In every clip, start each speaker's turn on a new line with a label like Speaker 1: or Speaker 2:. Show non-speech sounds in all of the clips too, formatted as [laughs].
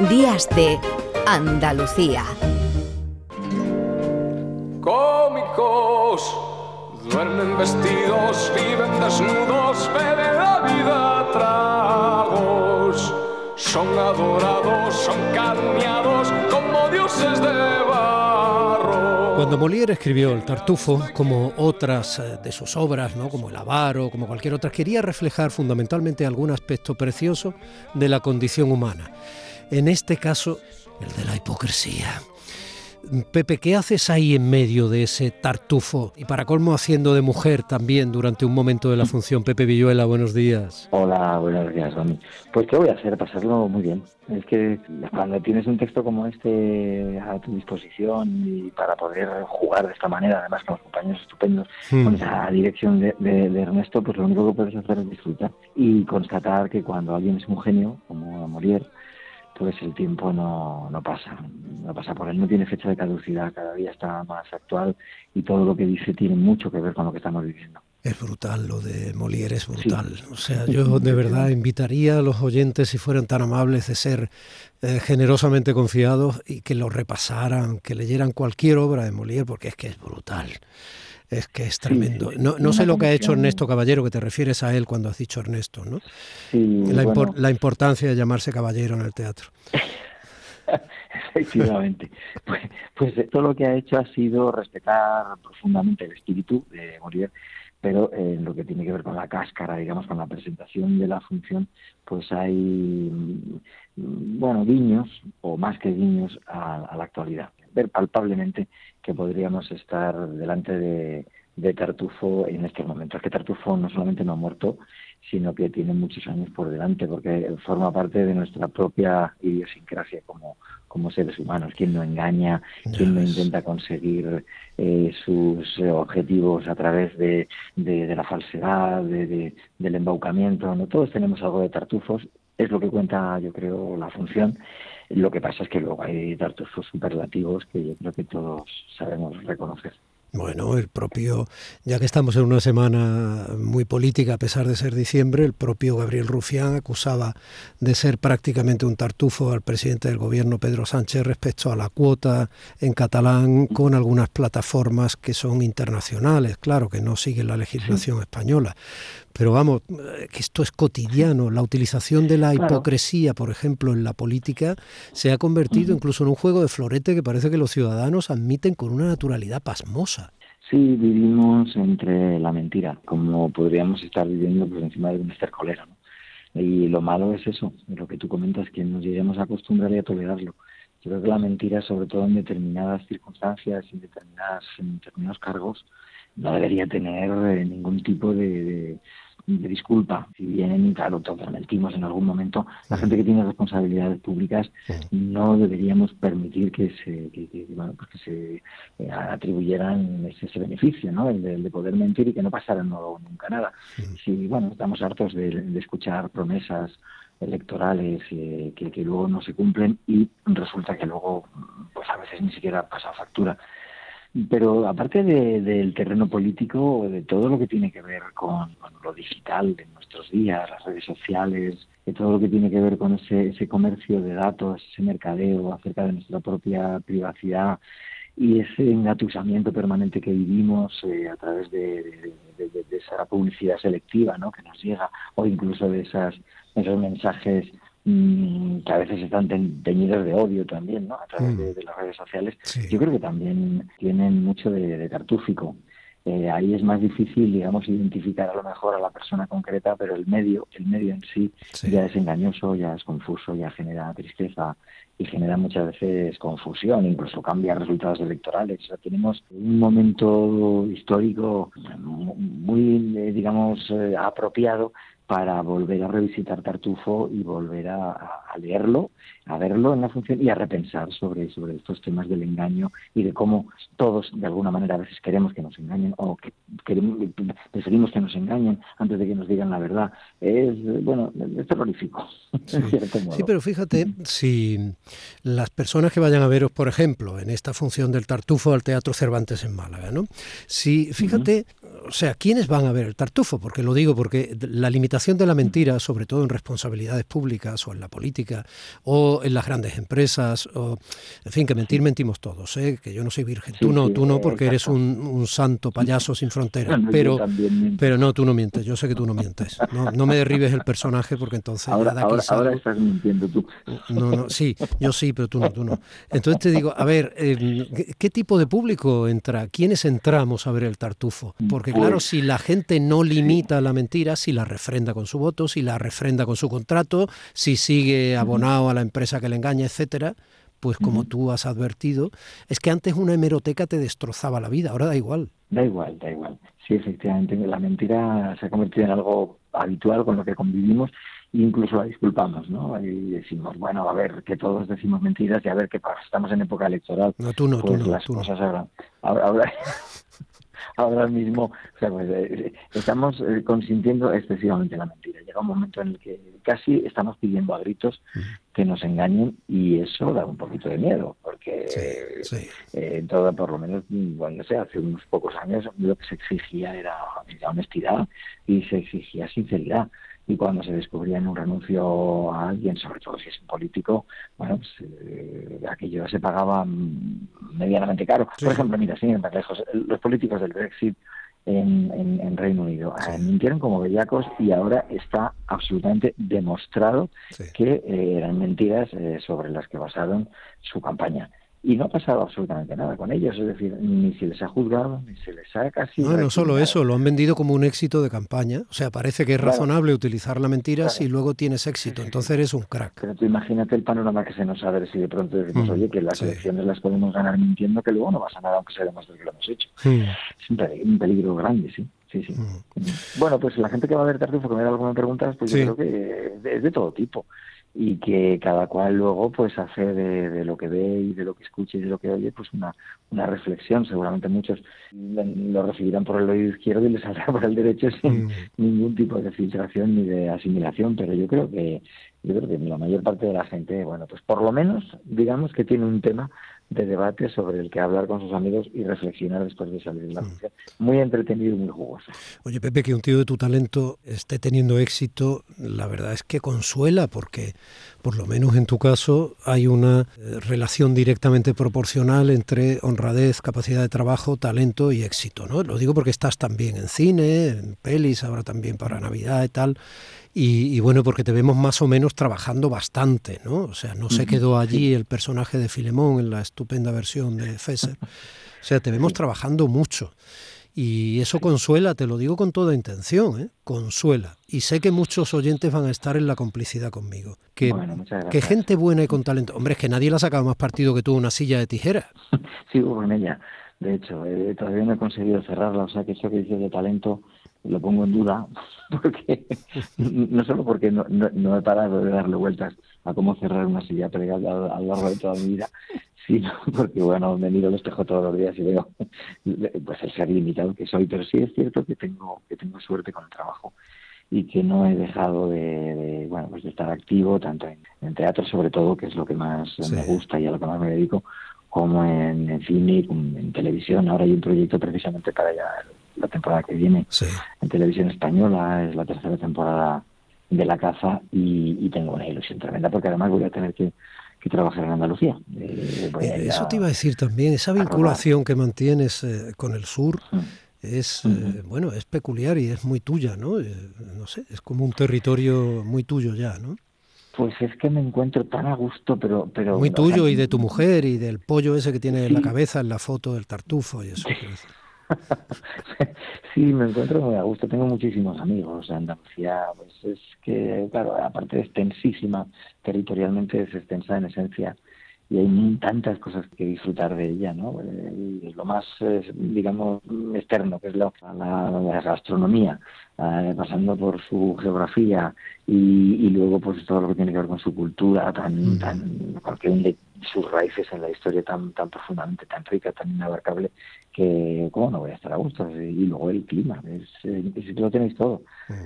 Speaker 1: Días de Andalucía.
Speaker 2: Cómicos, duermen vestidos, viven desnudos, beben la vida tragos. Son adorados, son calumniados como dioses de barro.
Speaker 3: Cuando Molière escribió El Tartufo, como otras eh, de sus obras, ¿no? como El Avaro, como cualquier otra, quería reflejar fundamentalmente algún aspecto precioso de la condición humana. En este caso, el de la hipocresía. Pepe, ¿qué haces ahí en medio de ese tartufo? Y para colmo haciendo de mujer también durante un momento de la función. Pepe Villuela, buenos días.
Speaker 4: Hola, buenos días, Domi. Pues ¿qué voy a hacer? Pasarlo muy bien. Es que cuando tienes un texto como este a tu disposición y para poder jugar de esta manera, además con los compañeros estupendos,
Speaker 3: Hmm.
Speaker 4: con esa dirección de, de- de Ernesto, pues lo único que puedes hacer es disfrutar y constatar que cuando alguien es un genio, como Molière, pues el tiempo no, no pasa, no pasa por él, no tiene fecha de caducidad, cada día está más actual y todo lo que dice tiene mucho que ver con lo que estamos viviendo.
Speaker 3: Es brutal, lo de Molière es brutal. O sea, [laughs] yo de verdad invitaría a los oyentes, si fueran tan amables, de ser eh, generosamente confiados y que lo repasaran, que leyeran cualquier obra de Molière, porque es que es brutal. Es que es tremendo.
Speaker 4: sí.
Speaker 3: No, no sé lo que ha hecho Ernesto Caballero, que te refieres a él cuando has dicho Ernesto, ¿no?
Speaker 4: Sí,
Speaker 3: La, impor-
Speaker 4: bueno,
Speaker 3: la importancia de llamarse caballero en el teatro. [laughs]
Speaker 4: Efectivamente. Pues, pues eh, todo lo que ha hecho ha sido respetar profundamente el espíritu de Molière, pero eh, en lo que tiene que ver con la cáscara, digamos, con la presentación de la función, pues hay, mm, bueno, guiños, o más que guiños, a, a la actualidad. Ver palpablemente que podríamos estar delante de, de Tartufo en estos momentos. Que Tartufo no solamente no ha muerto, sino que tiene muchos años por delante, porque forma parte de nuestra propia idiosincrasia como, como seres humanos. Quien no engaña, quien no intenta conseguir eh, sus objetivos a través de, de, de la falsedad, de, de- del embaucamiento. ¿no? Todos tenemos algo de tartufos. Es lo que cuenta, yo creo, la función. Lo que pasa es que luego hay tartufos superlativos que yo creo que todos sabemos reconocer.
Speaker 3: Bueno, el propio, ya que estamos en una semana muy política a pesar de ser diciembre, el propio Gabriel Rufián acusaba de ser prácticamente un tartufo al presidente del gobierno Pedro Sánchez respecto a la cuota en catalán con algunas plataformas que son internacionales, claro, que no siguen la legislación española. Pero vamos, eh, que esto es cotidiano. La utilización de la hipocresía, por ejemplo, en la política, se ha convertido incluso en un juego de florete que parece que los ciudadanos admiten con una naturalidad pasmosa.
Speaker 4: Sí, vivimos entre la mentira, como podríamos estar viviendo por encima de un estercolero. ¿no? Y lo malo es eso, lo que tú comentas, que nos lleguemos a acostumbrar y a tolerarlo. Yo creo que la mentira, sobre todo en determinadas circunstancias, en, determinadas, en determinados cargos, no debería tener eh, ningún tipo de, de- de disculpa. Si bien, claro, todos mentimos en algún momento, la gente que tiene responsabilidades públicas no deberíamos permitir que se, que, que, bueno, pues que se eh, atribuyeran ese, ese beneficio, ¿no? El de, el de poder mentir y que no pasara no- nunca nada. Si, bueno, estamos hartos de, de escuchar promesas electorales eh, que, que luego no se cumplen y resulta que luego, pues a veces ni siquiera pasa factura. Pero aparte de- del terreno político, de todo lo que tiene que ver con, lo digital de nuestros días, las redes sociales, de todo lo que tiene que ver con ese, ese comercio de datos, ese mercadeo acerca de nuestra propia privacidad y ese engatusamiento permanente que vivimos eh, a través de, de- esa publicidad selectiva ¿no? que nos llega o incluso de esas, esos mensajes que a veces están teñidos de odio también ¿no? a través
Speaker 3: Mm.
Speaker 4: de, de las redes sociales
Speaker 3: Sí.
Speaker 4: yo creo que también tienen mucho de, de tartúfico. Eh, ahí es más difícil, digamos, identificar a lo mejor a la persona concreta, pero el medio, el medio en sí,
Speaker 3: Sí.
Speaker 4: ya es engañoso, ya es confuso, ya genera tristeza y genera muchas veces confusión, incluso cambia resultados electorales. O sea, tenemos un momento histórico muy, eh, digamos, eh, apropiado para volver a revisitar Tartufo y volver a, leerlo, a verlo en la función y a repensar sobre, sobre estos temas del engaño y de cómo todos, de alguna manera, a veces queremos que nos engañen o que queremos, preferimos que nos engañen antes de que nos digan la verdad. Es, bueno, es terrorífico.
Speaker 3: Sí, pero fíjate, si las personas que vayan a veros, por ejemplo, en esta función del Tartufo al Teatro Cervantes en Málaga, ¿no? Si, fíjate, o sea, ¿quiénes van a ver el tartufo? Porque lo digo porque la limitación de la mentira, sobre todo en responsabilidades públicas o en la política o en las grandes empresas, o, en fin, que mentir mentimos todos, ¿eh? que yo no soy virgen, tú no, tú no, porque eres un, santo payaso sin fronteras, pero, pero no, tú no mientes, yo sé que tú no mientes, no, me derribes el personaje porque entonces...
Speaker 4: Ahora, ahora, estás mintiendo tú.
Speaker 3: No, no, sí, yo sí, pero tú no, tú no. Entonces te digo, a ver, eh, ¿qué tipo de público entra? ¿Quiénes entramos a ver el tartufo? Porque claro, pues si la gente no limita la mentira, si la refrenda con su voto, si la refrenda con su contrato, si sigue abonado a la empresa que le engaña, etcétera, pues como tú has advertido, es que antes una hemeroteca te destrozaba la vida, ahora da igual.
Speaker 4: Da igual, da igual. Sí, efectivamente, la mentira se ha convertido en algo habitual con lo que convivimos e incluso la disculpamos, ¿no? Y decimos, bueno, a ver, que todos decimos mentiras y a ver qué pasa, estamos en época electoral.
Speaker 3: No, tú no, tú
Speaker 4: pues
Speaker 3: no.
Speaker 4: Las cosas ahora, ahora, ahora mismo o sea, pues, eh, estamos eh, consintiendo excesivamente la mentira. Llega un momento en el que casi estamos pidiendo a gritos que nos engañen y eso da un poquito de miedo, porque eh, todo, por lo menos, bueno, sé, hace unos pocos años lo que se exigía era, era honestidad y se exigía sinceridad y cuando se descubría en un renuncio a alguien, sobre todo si es un político, bueno, pues, eh, aquello se pagaba medianamente caro. Por ejemplo, mira, sin ir más lejos, los políticos del Brexit en, en, Reino Unido eh, mintieron como bellacos y ahora está absolutamente demostrado que eh, eran mentiras sobre las que basaron su campaña y no ha pasado absolutamente nada con ellos, es decir, ni se les ha juzgado, ni se les ha casi...
Speaker 3: No, no solo eso, lo han vendido como un éxito de campaña, o sea, parece que es razonable utilizar la mentira si luego tienes éxito, entonces eres un crack.
Speaker 4: Pero tú imagínate el panorama que se nos abre si de pronto decimos, mm, oye, que las elecciones las podemos ganar mintiendo, que luego no pasa nada aunque se demuestre que lo hemos hecho. Mm. Es un peligro, grande, sí. Sí, sí. Mm. Bueno, pues la gente que va a ver Tartufo, que me da alguna preguntas, pues yo creo que es de todo tipo y que cada cual luego pues hace de, lo que ve y de lo que escucha y de lo que oye pues una, una reflexión seguramente muchos lo recibirán por el oído izquierdo y les [laughs] saldrá por el derecho sin mm. ningún tipo de filtración ni de asimilación pero yo creo que yo creo que la mayor parte de la gente bueno pues por lo menos digamos que tiene un tema de debate sobre el que hablar con sus amigos y reflexionar después de salir de la función. Mm. Muy entretenido y muy jugoso.
Speaker 3: Oye, Pepe, que un tío de tu talento esté teniendo éxito, la verdad es que consuela, porque por lo menos en tu caso hay una eh, relación directamente proporcional entre honradez, capacidad de trabajo, talento y éxito. ¿no? Lo digo porque estás también en cine, en pelis, ahora también para Navidad y tal. Y, bueno, porque te vemos más o menos trabajando bastante, ¿no? O sea, no se quedó allí el personaje de Filemón en la estupenda versión de Fesser. [laughs] O sea, te vemos trabajando mucho. Y eso consuela, te lo digo con toda intención, ¿eh? consuela. Y sé que muchos oyentes van a estar en la complicidad conmigo. Que, que gente buena y con talento. Hombre, es que nadie le ha sacado más partido que tú una silla de tijera. [laughs]
Speaker 4: Sigo con ella. De hecho, eh, todavía no he conseguido cerrarla. O sea, que eso que dices de talento lo pongo en duda, [laughs] porque [laughs] no solo porque no, no, he parado de darle vueltas a cómo cerrar una silla plegada a, lo largo de toda mi vida, [laughs] sino porque, bueno, me miro al espejo todos los días y veo [laughs] pues el ser limitado que soy, pero sí es cierto que tengo, que tengo suerte con el trabajo y que no he dejado de, bueno pues de estar activo tanto en, teatro sobre todo que es lo que más me gusta y a lo que más me dedico como en, cine y en televisión. Ahora hay un proyecto precisamente para ya la temporada que viene en televisión española, es la tercera temporada de La Caza y, tengo una ilusión tremenda porque además voy a tener que, trabajar en Andalucía.
Speaker 3: Eh, eh, eso te iba a decir también, esa vinculación que mantienes eh, con el sur. Mm. Es bueno, es peculiar y es muy tuya, ¿no? no sé, es como un territorio muy tuyo ya, ¿no?
Speaker 4: Pues es que me encuentro tan a gusto, pero... pero
Speaker 3: Muy tuyo y de tu mujer y del pollo ese que tiene en la cabeza en la foto del tartufo y eso.
Speaker 4: sí, [laughs] me encuentro muy a gusto. Tengo muchísimos amigos. Andalucía, pues es que, claro, aparte de extensísima, territorialmente es extensa en esencia y hay tantas cosas que disfrutar de ella, ¿no? Eh, y lo más, digamos, externo, que es la, la, gastronomía, eh, pasando por su geografía y, luego pues todo lo que tiene que ver con su cultura, tan, tan porque hunde sus raíces en la historia tan, tan profundamente, tan rica, tan inabarcable, que cómo no voy a estar a gusto. Y luego el clima, es, eh, si lo tenéis todo.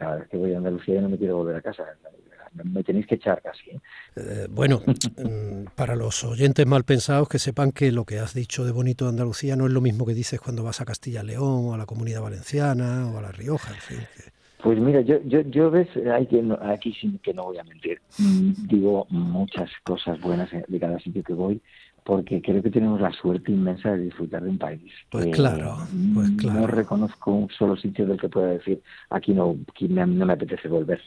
Speaker 4: La verdad es que voy a Andalucía y no me quiero volver a casa me tenéis que echar casi. ¿eh?
Speaker 3: Eh, bueno, [laughs] mm, para los oyentes mal pensados, que sepan que lo que has dicho de bonito de Andalucía no es lo mismo que dices cuando vas a Castilla-León o a la Comunidad Valenciana o a La Rioja, en fin.
Speaker 4: Pues mira, yo, yo, yo ves, hay que, aquí sí que no voy a mentir. Mm, digo muchas cosas buenas de cada sitio que voy, porque creo que tenemos la suerte inmensa de disfrutar de un país.
Speaker 3: Pues claro, pues claro.
Speaker 4: No reconozco un solo sitio del que pueda decir, aquí no, aquí no me apetece volver.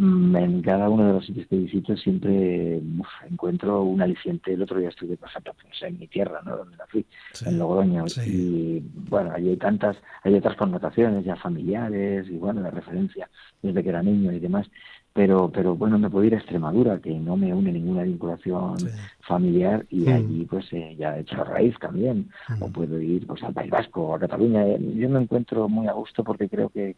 Speaker 4: Mm, en cada uno de los sitios que visito siempre encuentro un aliciente. El otro día estuve, por ejemplo, pues, en mi tierra, ¿no? donde nací, en Logroño, y bueno, hay tantas, hay otras connotaciones ya familiares y bueno, de referencia desde que era niño y demás. Pero, pero bueno, me puedo ir a Extremadura, que no me une ninguna vinculación familiar, y mm. allí pues eh, ya he hecho raíz también. O mm. puedo ir pues al País Vasco, o a Cataluña. Yo me encuentro muy a gusto porque creo que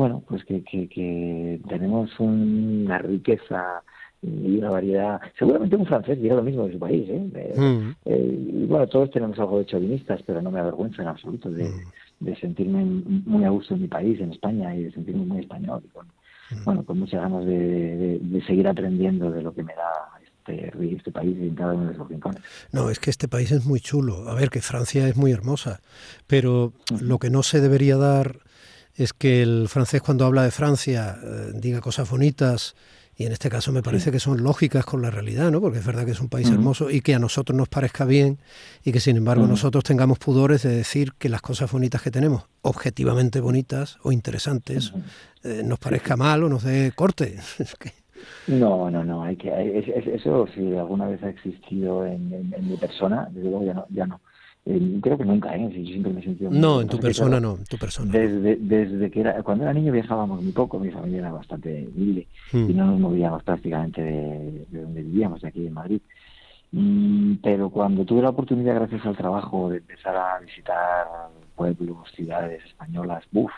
Speaker 4: bueno, pues que, que, tenemos una riqueza y una variedad. Seguramente un francés diría lo mismo de su país, ¿eh? Mm. eh y bueno, todos tenemos algo de chauvinistas, pero no me avergüenza en absoluto de, mm. de, sentirme muy a gusto en mi país, en España, y de sentirme muy español. Y con, mm. Bueno, con muchas ganas de, de, seguir aprendiendo de lo que me da este, este país en cada uno de esos rincones.
Speaker 3: No, es que este país es muy chulo. A ver, que Francia es muy hermosa, pero lo que no se debería dar es que el francés cuando habla de Francia eh, diga cosas bonitas y en este caso me parece que son lógicas con la realidad, ¿no? Porque es verdad que es un país hermoso y que a nosotros nos parezca bien y que sin embargo nosotros tengamos pudores de decir que las cosas bonitas que tenemos, objetivamente bonitas o interesantes, eh, nos parezca mal o nos dé corte. [laughs]
Speaker 4: No, no, no, hay que, eso si alguna vez ha existido en, mi persona, desde luego ya no, ya no. Eh, creo que nunca, ¿eh? Yo siempre me he sentido...
Speaker 3: No, en tu [laughs] persona no, en tu persona.
Speaker 4: Desde, desde que era, cuando era niño viajábamos muy poco, mi familia era bastante humilde hmm. y no nos movíamos prácticamente de, donde vivíamos, de aquí en Madrid. Mm, pero cuando tuve la oportunidad, gracias al trabajo, de empezar a visitar pueblos, ciudades españolas, ¡buf!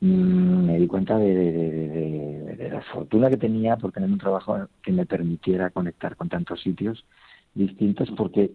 Speaker 4: Mm, me di cuenta de, de, de, la fortuna que tenía por tener un trabajo que me permitiera conectar con tantos sitios distintos, porque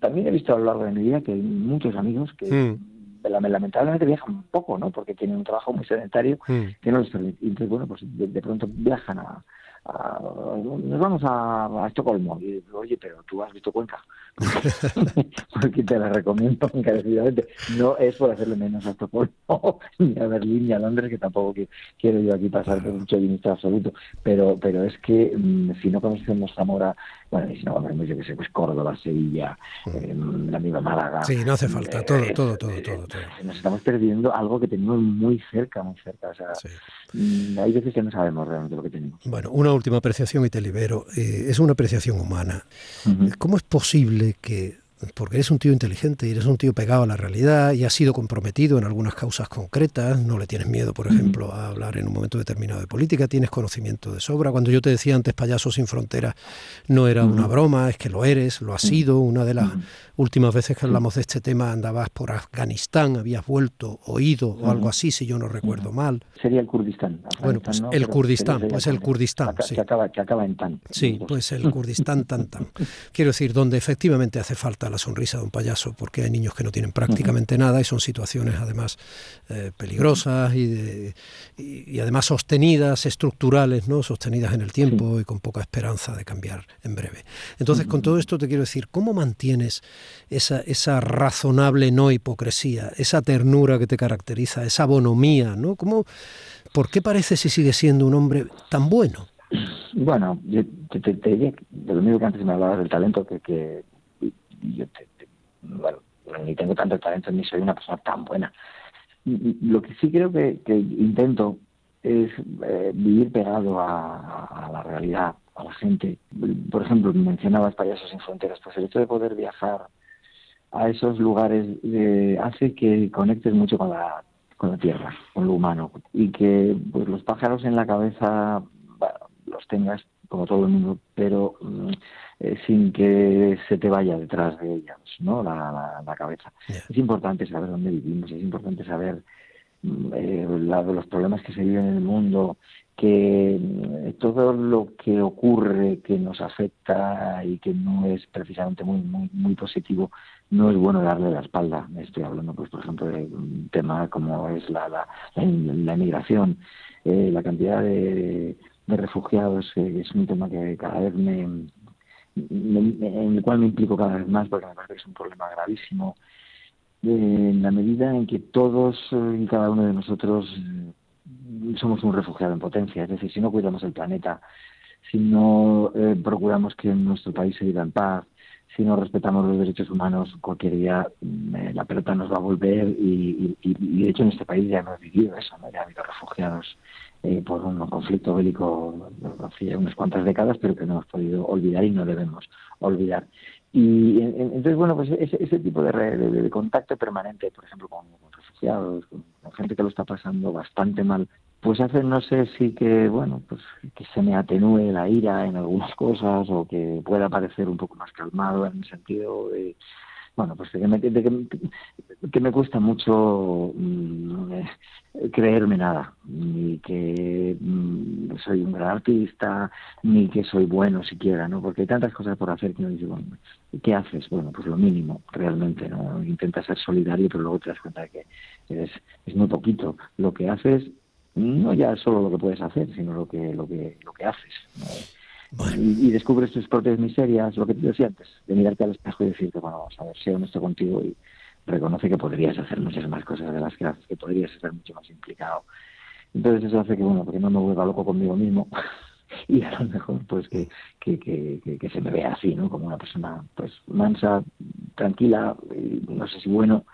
Speaker 4: también he visto a lo largo de mi vida que hay muchos amigos que hmm. lamentablemente viajan poco, ¿no? Porque tienen un trabajo muy sedentario hmm. que no les permite. Entonces, bueno, pues de pronto viajan a, nos vamos a, Estocolmo. Y oye, pero tú has visto Cuenca. [laughs] Porque te la recomiendo encarecidamente. No es por hacerle menos a Estocolmo, [laughs] ni a Berlín, ni a Londres, que tampoco quiero yo aquí pasar por un chauvinista absoluto. Pero, pero es que mm, si no conocemos Zamora, bueno, y si no conocemos, yo que sé, pues Córdoba, Sevilla, eh, la misma Málaga.
Speaker 3: Sí, no hace falta, todo, eh, todo, todo, todo,
Speaker 4: Nos estamos perdiendo algo que tenemos muy cerca, muy cerca. O sea, mm, hay veces que no sabemos realmente lo que tenemos.
Speaker 3: Bueno, una última apreciación y te libero. Eh, es una apreciación humana. ¿Cómo es posible que porque eres un tío inteligente y eres un tío pegado a la realidad y has sido comprometido en algunas causas concretas, no le tienes miedo, por ejemplo, a hablar en un momento determinado de política, tienes conocimiento de sobra. Cuando yo te decía antes Payasos sin Fronteras, no era una broma, es que lo eres, lo has sido. Una de las últimas veces que hablamos de este tema andabas por Afganistán, habías vuelto, oído o algo así, si yo no recuerdo mal.
Speaker 4: Sería el Kurdistán.
Speaker 3: bueno, pues el Kurdistán, pues el Kurdistán.
Speaker 4: sí. que, acaba, que acaba en tan.
Speaker 3: Sí, pues el Kurdistán tan tan. [laughs] Quiero decir, donde efectivamente hace falta la sonrisa de un payaso, porque hay niños que no tienen prácticamente nada y son situaciones además eh, peligrosas y, y, además sostenidas, estructurales, ¿no? sostenidas en el tiempo y con poca esperanza de cambiar en breve. Entonces, con todo esto te quiero decir, ¿cómo mantienes esa, esa razonable no hipocresía, esa ternura que te caracteriza, esa bonomía? ¿no? ¿Cómo, ¿Por qué parece si sigue siendo un hombre tan bueno?
Speaker 4: Bueno, yo te, diría, de lo mismo que antes me hablabas del talento, que, que yo te, bueno, ni tengo tanto talento ni soy una persona tan buena. Lo que sí creo que, intento es eh, vivir pegado a, la realidad, a la gente. Por ejemplo, mencionabas Payasos sin Fronteras, pues el hecho de poder viajar a esos lugares eh, hace que conectes mucho con la, con la tierra, con lo humano, y que pues los pájaros en la cabeza los tengas como todo el mundo, pero mm, eh, sin que se te vaya detrás de ellas, ¿no? La, la, cabeza. Es importante saber dónde vivimos, es importante saber mm, eh, los problemas que se viven en el mundo, que mm, todo lo que ocurre que nos afecta y que no es precisamente muy muy, muy positivo no es bueno darle la espalda. Estoy hablando, pues, por ejemplo, de un tema como es la, la, la, inmigración, eh, la cantidad de, de refugiados, eh, es un tema que cada vez me, en el cual me implico cada vez más porque me parece que es un problema gravísimo. en la medida en que todos y cada uno de nosotros somos un refugiado en potencia, es decir, si no cuidamos el planeta, si no eh, procuramos que nuestro país se viva en paz, si no respetamos los derechos humanos, cualquier día mm, eh, la pelota nos va a volver y, de hecho en este país ya hemos vivido eso, ¿no? ya ha habido refugiados eh, por un conflicto bélico hace unas cuantas décadas, pero que no hemos podido olvidar y no debemos olvidar. Y entonces, bueno, pues ese, tipo de, de, contacto permanente, por ejemplo, con, refugiados, con, gente que lo está pasando bastante mal, pues hace, no sé si que, bueno, pues que se me atenúe la ira en algunas cosas o que pueda parecer un poco más calmado en el sentido de, bueno, pues de que me, que me cuesta mucho mm, eh, creerme nada, ni que mm, soy un gran artista, ni que soy bueno siquiera, ¿no? Porque hay tantas cosas por hacer que uno dice, bueno, ¿qué haces? Bueno, pues lo mínimo, realmente, ¿no? Intentas ser solidario, pero luego te das cuenta de que es, es muy poquito. Lo que haces, no ya solo lo que puedes hacer, sino lo que, lo que, lo que haces, y, descubres tus propias miserias, lo que te decía antes, de mirarte al espejo y decirte, bueno, vamos a ver, sé honesto contigo y reconoce que podrías hacer muchas más cosas de las que haces, que podrías estar mucho más implicado. Entonces eso hace que, bueno, porque no me vuelva loco conmigo mismo [laughs] y a lo mejor pues que, que, que, que, se me vea así, ¿no? Como una persona pues mansa, tranquila, no sé si bueno,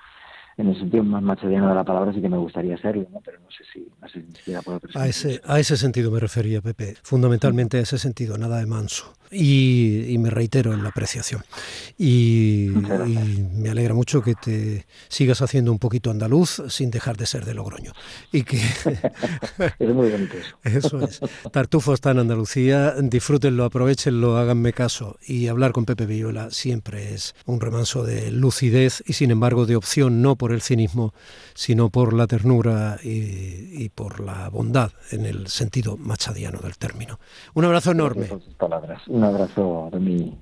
Speaker 4: en el sentido más machadiano de la palabra sí que me gustaría serlo, ¿no? pero no sé si, no sé si puedo
Speaker 3: a ese, a ese sentido me refería, Pepe, fundamentalmente a ese sentido, nada de manso. Y, me reitero en la apreciación. Y, me alegra mucho que te sigas haciendo un poquito andaluz sin dejar de ser de Logroño. Y que... [laughs]
Speaker 4: es muy bonito [laughs]
Speaker 3: eso. es. Tartufo está en Andalucía, disfrútenlo, aprovechenlo, háganme caso. Y hablar con Pepe Villola siempre es un remanso de lucidez y sin embargo de opción, no por el cinismo, sino por la ternura y, y por la bondad en el sentido machadiano del término. Un abrazo enorme.
Speaker 4: Palabras. Un abrazo de mí.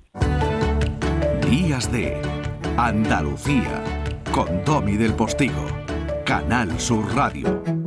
Speaker 5: Días de Andalucía con Tommy del Postigo, Canal Sur Radio.